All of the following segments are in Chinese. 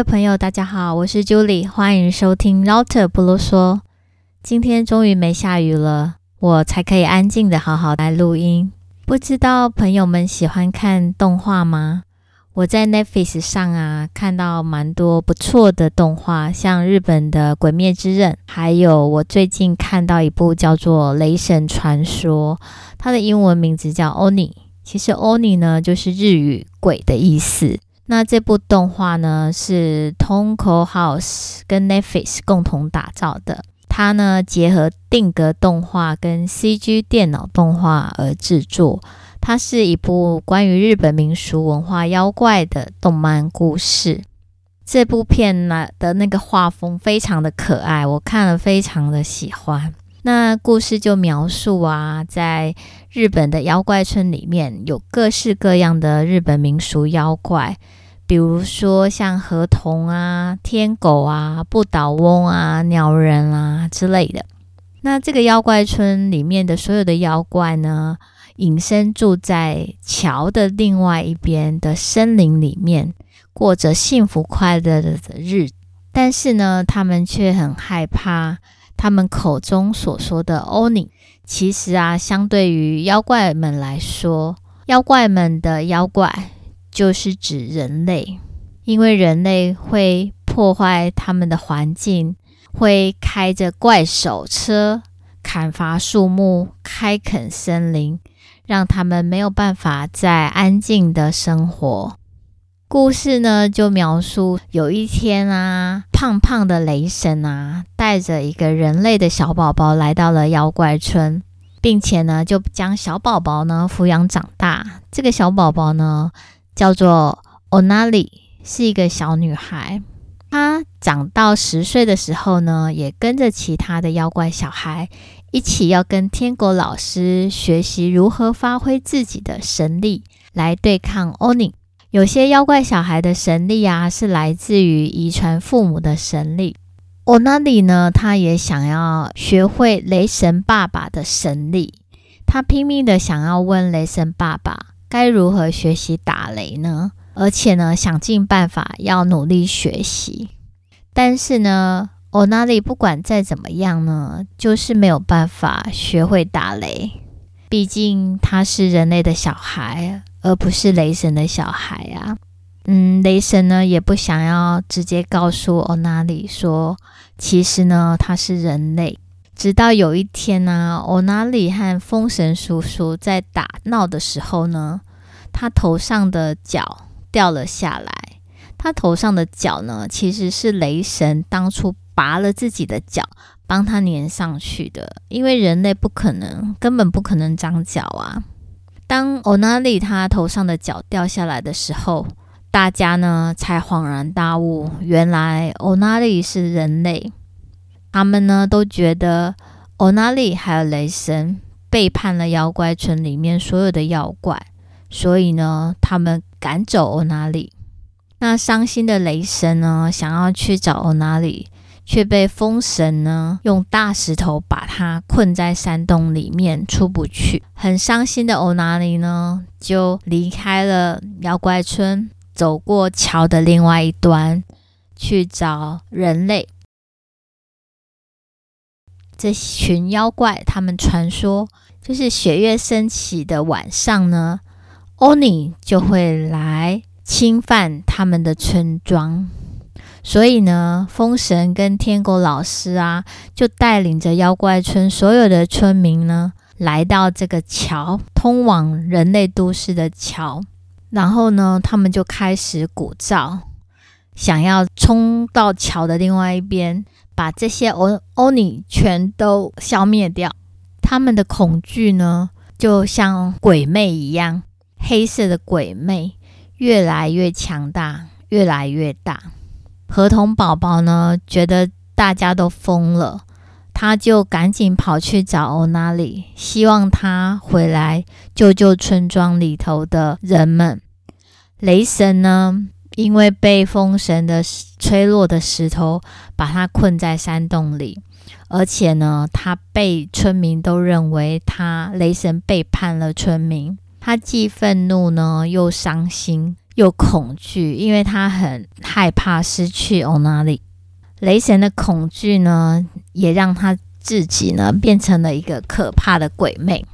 位朋友，大家好，我是 Julie，欢迎收听 Router 不啰嗦。今天终于没下雨了，我才可以安静的好好来录音。不知道朋友们喜欢看动画吗？我在 Netflix 上啊看到蛮多不错的动画，像日本的《鬼灭之刃》，还有我最近看到一部叫做《雷神传说》，它的英文名字叫 Oni。其实 Oni 呢就是日语“鬼”的意思。那这部动画呢是 Tonko House 跟 Netflix 共同打造的，它呢结合定格动画跟 CG 电脑动画而制作。它是一部关于日本民俗文化妖怪的动漫故事。这部片呢的那个画风非常的可爱，我看了非常的喜欢。那故事就描述啊，在日本的妖怪村里面有各式各样的日本民俗妖怪，比如说像河童啊、天狗啊、不倒翁啊、鸟人啊之类的。那这个妖怪村里面的所有的妖怪呢，隐身住在桥的另外一边的森林里面，过着幸福快乐的日子。但是呢，他们却很害怕他们口中所说的 Oni。其实啊，相对于妖怪们来说，妖怪们的妖怪就是指人类，因为人类会破坏他们的环境，会开着怪手车，砍伐树木，开垦森林。让他们没有办法再安静的生活。故事呢，就描述有一天啊，胖胖的雷神啊，带着一个人类的小宝宝来到了妖怪村，并且呢，就将小宝宝呢抚养长大。这个小宝宝呢，叫做 Onali，，是一个小女孩。她长到十岁的时候呢，也跟着其他的妖怪小孩。一起要跟天狗老师学习如何发挥自己的神力来对抗 Oni。有些妖怪小孩的神力啊，是来自于遗传父母的神力。Onali 呢，他也想要学会雷神爸爸的神力，他拼命的想要问雷神爸爸该如何学习打雷呢？而且呢，想尽办法要努力学习，但是呢。欧娜里不管再怎么样呢，就是没有办法学会打雷。毕竟他是人类的小孩，而不是雷神的小孩啊。嗯，雷神呢也不想要直接告诉欧娜里说，其实呢他是人类。直到有一天呢，欧娜里和风神叔叔在打闹的时候呢，他头上的角掉了下来。他头上的角呢，其实是雷神当初。拔了自己的角，帮他粘上去的。因为人类不可能，根本不可能长角啊。当欧娜里他头上的角掉下来的时候，大家呢才恍然大悟，原来欧娜里是人类。他们呢都觉得欧娜里还有雷神背叛了妖怪村里面所有的妖怪，所以呢他们赶走欧娜里。那伤心的雷神呢，想要去找欧娜里。却被风神呢用大石头把他困在山洞里面，出不去。很伤心的欧娜里呢，就离开了妖怪村，走过桥的另外一端，去找人类。这群妖怪，他们传说，就是雪月升起的晚上呢，欧尼就会来侵犯他们的村庄。所以呢，风神跟天狗老师啊，就带领着妖怪村所有的村民呢，来到这个桥，通往人类都市的桥。然后呢，他们就开始鼓噪，想要冲到桥的另外一边，把这些欧欧尼全都消灭掉。他们的恐惧呢，就像鬼魅一样，黑色的鬼魅越来越强大，越来越大。河童宝宝呢，觉得大家都疯了，他就赶紧跑去找欧娜里，希望他回来救救村庄里头的人们。雷神呢，因为被风神的吹落的石头把他困在山洞里，而且呢，他被村民都认为他雷神背叛了村民，他既愤怒呢，又伤心。又恐惧，因为他很害怕失去欧娜丽。雷神的恐惧呢，也让他自己呢变成了一个可怕的鬼魅。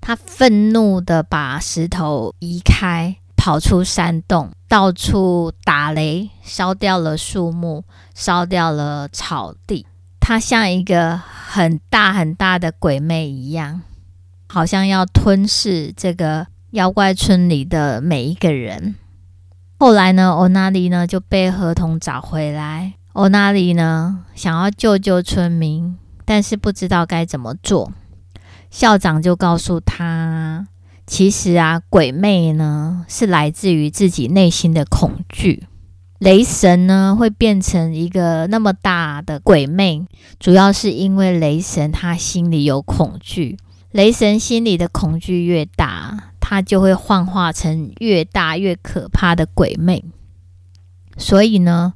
他愤怒的把石头移开，跑出山洞，到处打雷，烧掉了树木，烧掉了草地。他像一个很大很大的鬼魅一样，好像要吞噬这个妖怪村里的每一个人。后来呢，欧娜丽呢就被河童找回来。欧娜丽呢想要救救村民，但是不知道该怎么做。校长就告诉他，其实啊，鬼魅呢是来自于自己内心的恐惧。雷神呢会变成一个那么大的鬼魅，主要是因为雷神他心里有恐惧。雷神心里的恐惧越大，他就会幻化成越大越可怕的鬼魅。所以呢，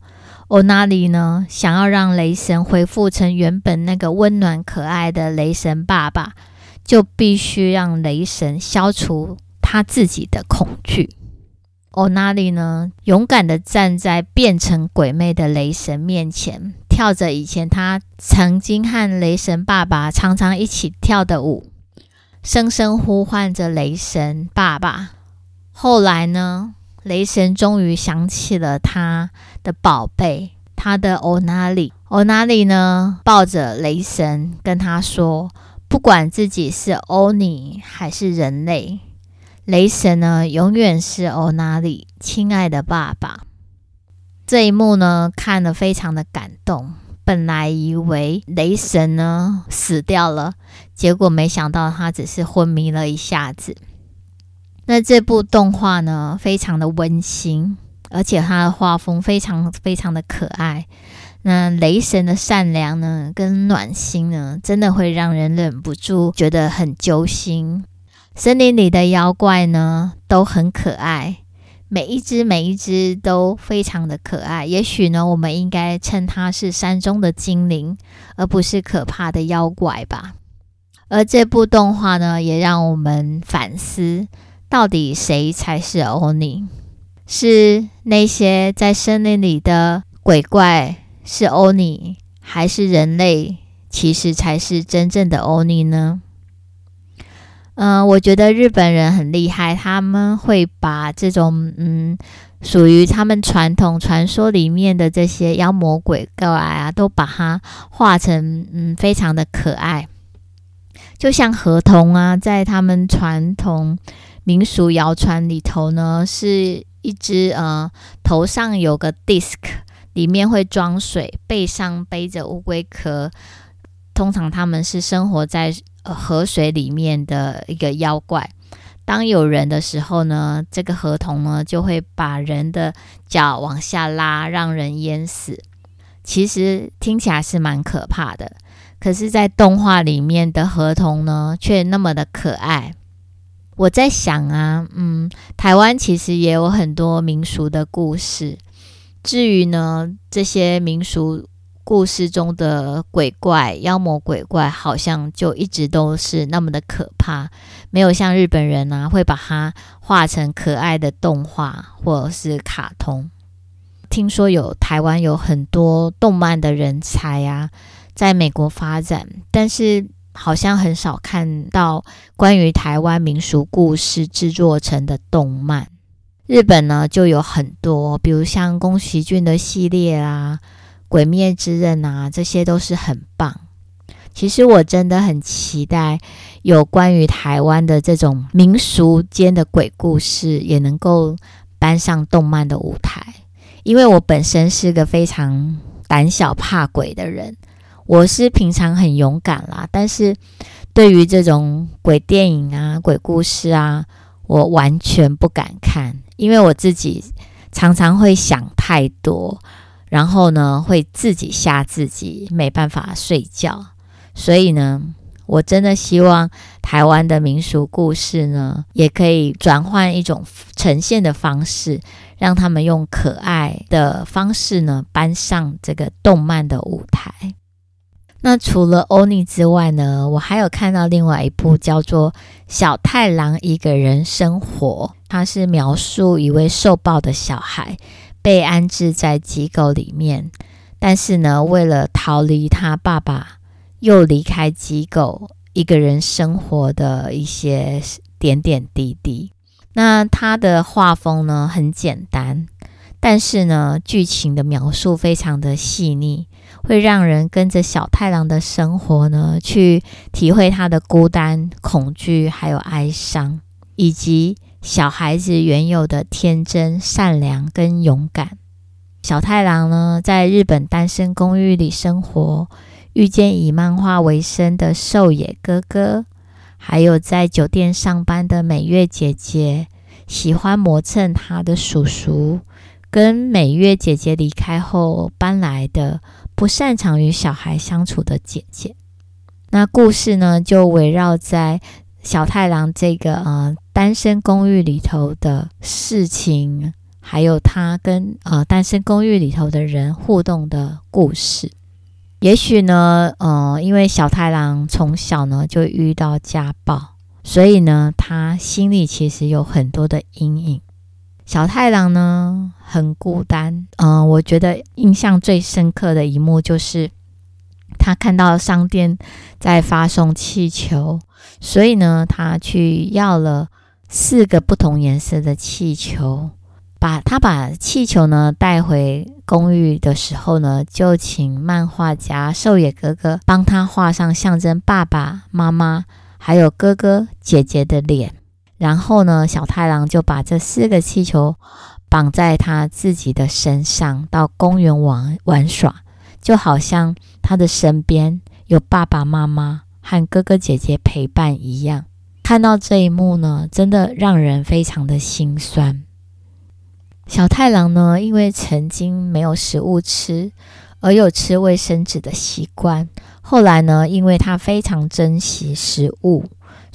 欧娜丽呢想要让雷神恢复成原本那个温暖可爱的雷神爸爸。就必须让雷神消除他自己的恐惧。欧娜丽呢，勇敢地站在变成鬼魅的雷神面前，跳着以前他曾经和雷神爸爸常常一起跳的舞，声声呼唤着雷神爸爸。后来呢，雷神终于想起了他的宝贝，他的欧娜丽。欧娜丽呢，抱着雷神，跟他说。不管自己是欧尼还是人类，雷神呢，永远是欧纳里亲爱的爸爸。这一幕呢，看了非常的感动。本来以为雷神呢死掉了，结果没想到他只是昏迷了一下子。那这部动画呢，非常的温馨，而且它的画风非常非常的可爱。那雷神的善良呢，跟暖心呢，真的会让人忍不住觉得很揪心。森林里的妖怪呢，都很可爱，每一只每一只都非常的可爱。也许呢，我们应该称它是山中的精灵，而不是可怕的妖怪吧。而这部动画呢，也让我们反思，到底谁才是欧尼？是那些在森林里的鬼怪？是欧尼还是人类，其实才是真正的欧尼呢？嗯、我觉得日本人很厉害，他们会把这种嗯属于他们传统传说里面的这些妖魔鬼怪啊，都把它画成嗯非常的可爱，就像河童啊，在他们传统民俗谣传里头呢，是一只呃头上有个 disc。里面会装水，背上背着乌龟壳。通常他们是生活在河水里面的一个妖怪。当有人的时候呢，这个河童呢就会把人的脚往下拉，让人淹死。其实听起来是蛮可怕的，可是，在动画里面的河童呢，却那么的可爱。我在想啊，嗯，台湾其实也有很多民俗的故事。至于呢，这些民俗故事中的鬼怪、妖魔鬼怪，好像就一直都是那么的可怕，没有像日本人啊，会把它画成可爱的动画或者是卡通。听说有台湾有很多动漫的人才啊，在美国发展，但是好像很少看到关于台湾民俗故事制作成的动漫。日本呢就有很多，比如像宫崎骏的系列啊，《鬼灭之刃》啊，这些都是很棒。其实我真的很期待有关于台湾的这种民俗间的鬼故事，也能够搬上动漫的舞台。因为我本身是个非常胆小怕鬼的人，我是平常很勇敢啦，但是对于这种鬼电影啊、鬼故事啊，我完全不敢看。因为我自己常常会想太多，然后呢，会自己吓自己，没办法睡觉。所以呢，我真的希望台湾的民俗故事呢，也可以转换一种呈现的方式，让他们用可爱的方式呢，搬上这个动漫的舞台。那除了欧尼之外呢，我还有看到另外一部叫做《小太郎一个人生活》，它是描述一位受暴的小孩被安置在机构里面，但是呢，为了逃离他爸爸，又离开机构，一个人生活的一些点点滴滴。那他的画风呢，很简单。但是呢，剧情的描述非常的细腻，会让人跟着小太郎的生活呢，去体会他的孤单、恐惧，还有哀伤，以及小孩子原有的天真、善良跟勇敢。小太郎呢，在日本单身公寓里生活，遇见以漫画为生的寿野哥哥，还有在酒店上班的美月姐姐，喜欢磨蹭他的叔叔。跟美月姐姐离开后搬来的不擅长与小孩相处的姐姐，那故事呢，就围绕在小太郎这个呃单身公寓里头的事情，还有他跟呃单身公寓里头的人互动的故事。也许呢，呃，因为小太郎从小呢就遇到家暴，所以呢，他心里其实有很多的阴影。小太郎呢，很孤单。嗯、呃，我觉得印象最深刻的一幕就是他看到商店在发送气球，所以呢，他去要了四个不同颜色的气球。把他把气球呢带回公寓的时候呢，就请漫画家寿野哥哥帮他画上象征爸爸妈妈还有哥哥姐姐的脸。然后呢，小太郎就把这四个气球绑在他自己的身上，到公园玩玩耍，就好像他的身边有爸爸妈妈和哥哥姐姐陪伴一样。看到这一幕呢，真的让人非常的心酸。小太郎呢，因为曾经没有食物吃，而有吃卫生纸的习惯。后来呢，因为他非常珍惜食物。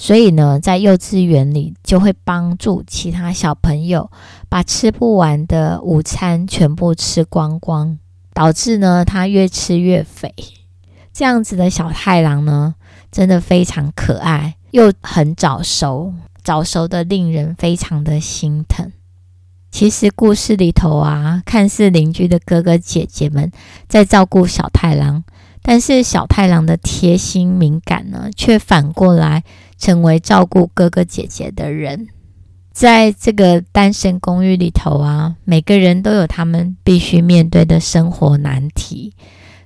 所以呢，在幼稚园里就会帮助其他小朋友把吃不完的午餐全部吃光光，导致呢他越吃越肥。这样子的小太郎呢，真的非常可爱，又很早熟，早熟的令人非常的心疼。其实故事里头啊，看似邻居的哥哥姐姐们在照顾小太郎。但是小太郎的贴心敏感呢，却反过来成为照顾哥哥姐姐的人。在这个单身公寓里头啊，每个人都有他们必须面对的生活难题。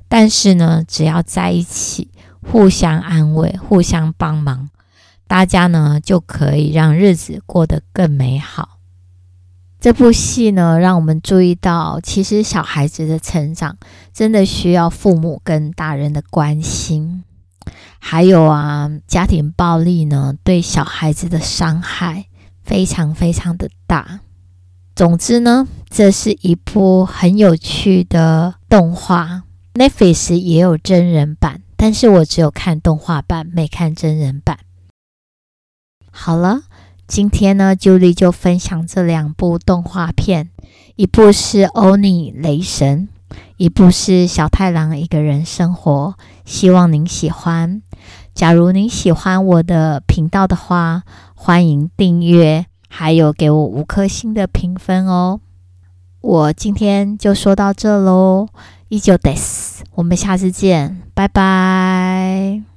但是呢，只要在一起，互相安慰，互相帮忙，大家呢就可以让日子过得更美好。这部戏呢，让我们注意到，其实小孩子的成长真的需要父母跟大人的关心。还有啊，家庭暴力呢，对小孩子的伤害非常非常的大。总之呢，这是一部很有趣的动画，Netflix 也有真人版，但是我只有看动画版，没看真人版。好了。今天呢，Julie 就分享这两部动画片，一部是《欧尼雷神》，一部是《小太郎一个人生活》。希望您喜欢。假如您喜欢我的频道的话，欢迎订阅，还有给我五颗星的评分哦。我今天就说到这喽，以上です。我们下次见，拜拜。